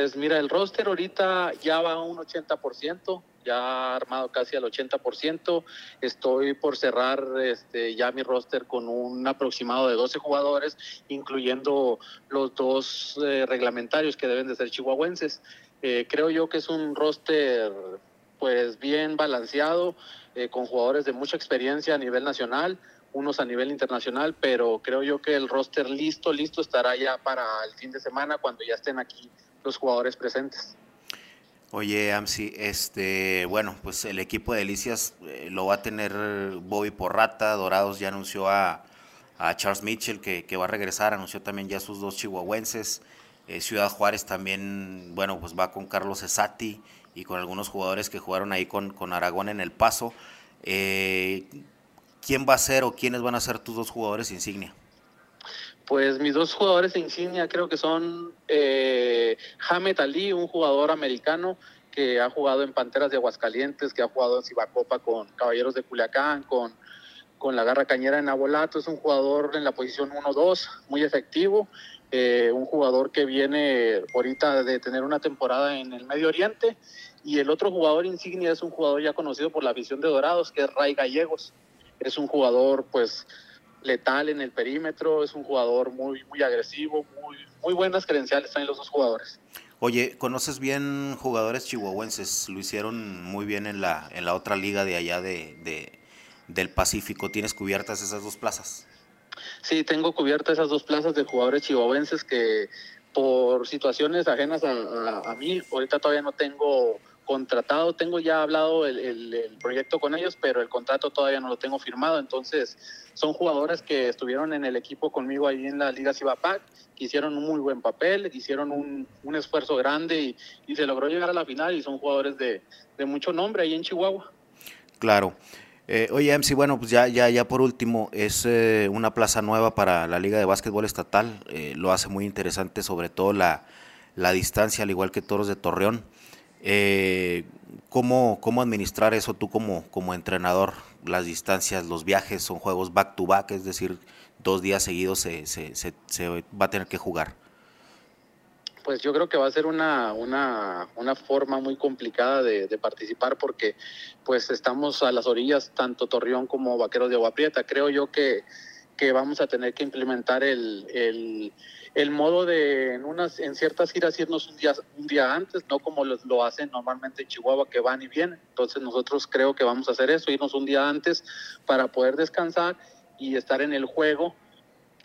Pues mira, el roster ahorita ya va a un 80%, ya armado casi al 80%. Estoy por cerrar este, ya mi roster con un aproximado de 12 jugadores, incluyendo los dos eh, reglamentarios que deben de ser chihuahuenses. Eh, creo yo que es un roster pues bien balanceado, eh, con jugadores de mucha experiencia a nivel nacional, unos a nivel internacional, pero creo yo que el roster listo, listo estará ya para el fin de semana cuando ya estén aquí los jugadores presentes. Oye, Amsi, este, bueno, pues el equipo de Delicias eh, lo va a tener Bobby Porrata, Dorados ya anunció a, Charles Mitchell que, va a regresar, anunció también ya sus dos chihuahuenses, eh, Ciudad Juárez también, bueno, pues va con Carlos Esati y con algunos jugadores que jugaron ahí con, con Aragón en el paso. Eh, ¿Quién va a ser o quiénes van a ser tus dos jugadores insignia? Pues mis dos jugadores insignia creo que son eh, Hamed Ali, un jugador americano que ha jugado en Panteras de Aguascalientes, que ha jugado en Cibacopa con Caballeros de Culiacán, con, con la Garra Cañera en Abolato. Es un jugador en la posición 1-2, muy efectivo. Eh, un jugador que viene ahorita de tener una temporada en el Medio Oriente. Y el otro jugador insignia es un jugador ya conocido por la afición de Dorados, que es Ray Gallegos. Es un jugador, pues, letal en el perímetro, es un jugador muy, muy agresivo, muy, muy buenas credenciales traen los dos jugadores. Oye, ¿conoces bien jugadores chihuahuenses? Lo hicieron muy bien en la, en la otra liga de allá de, del Pacífico. ¿Tienes cubiertas esas dos plazas? Sí, tengo cubiertas esas dos plazas de jugadores chihuahuenses que por situaciones ajenas a, a mí, ahorita todavía no tengo contratado, tengo ya hablado el, proyecto con ellos, pero el contrato todavía no lo tengo firmado, entonces son jugadores que estuvieron en el equipo conmigo ahí en la Liga Cibapac, que hicieron un muy buen papel, hicieron un, esfuerzo grande y, se logró llegar a la final y son jugadores de, mucho nombre ahí en Chihuahua. Claro. Eh, oye, MC, bueno, pues ya, ya, ya por último, es eh, una plaza nueva para la Liga de Básquetbol Estatal, eh, lo hace muy interesante, sobre todo la, la distancia, al igual que Toros de Torreón. Eh, ¿cómo, ¿Cómo administrar eso tú como, como entrenador? Las distancias, los viajes, son juegos back to back, es decir, dos días seguidos se, se, se, va a tener que jugar. Pues yo creo que va a ser una, una, una forma muy complicada de, participar porque pues estamos a las orillas, tanto Torreón como Vaqueros de Agua Prieta. Creo yo que, que vamos a tener que implementar el, el el modo de en unas en ciertas giras irnos un día un día antes, no como lo hacen normalmente en Chihuahua que van y vienen. Entonces nosotros creo que vamos a hacer eso, irnos un día antes para poder descansar y estar en el juego,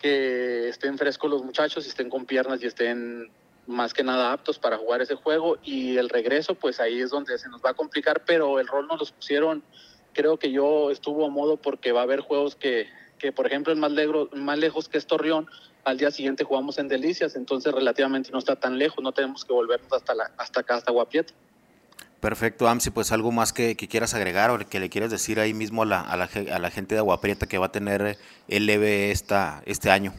que estén frescos los muchachos y estén con piernas y estén más que nada aptos para jugar ese juego y el regreso pues ahí es donde se nos va a complicar, pero el rol nos los pusieron, creo que yo estuvo a modo porque va a haber juegos que, que por ejemplo es más, más lejos que es Torreón, al día siguiente jugamos en Delicias, entonces relativamente no está tan lejos, no tenemos que volvernos hasta, la, hasta acá, hasta Guapieta. Perfecto, Amsi, pues algo más que, quieras agregar o que le quieras decir ahí mismo a la, a la, a la gente de Aguaprieta que va a tener el EVE esta, este año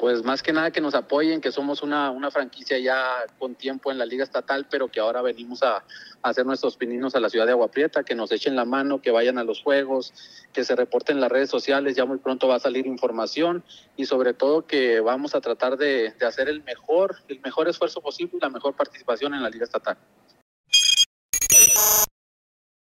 pues más que nada que nos apoyen, que somos una, una franquicia ya con tiempo en la liga estatal, pero que ahora venimos a, hacer nuestros pininos a la ciudad de Agua Prieta, que nos echen la mano, que vayan a los juegos, que se reporten en las redes sociales, ya muy pronto va a salir información y sobre todo que vamos a tratar de, de hacer el mejor, el mejor esfuerzo posible y la mejor participación en la liga estatal.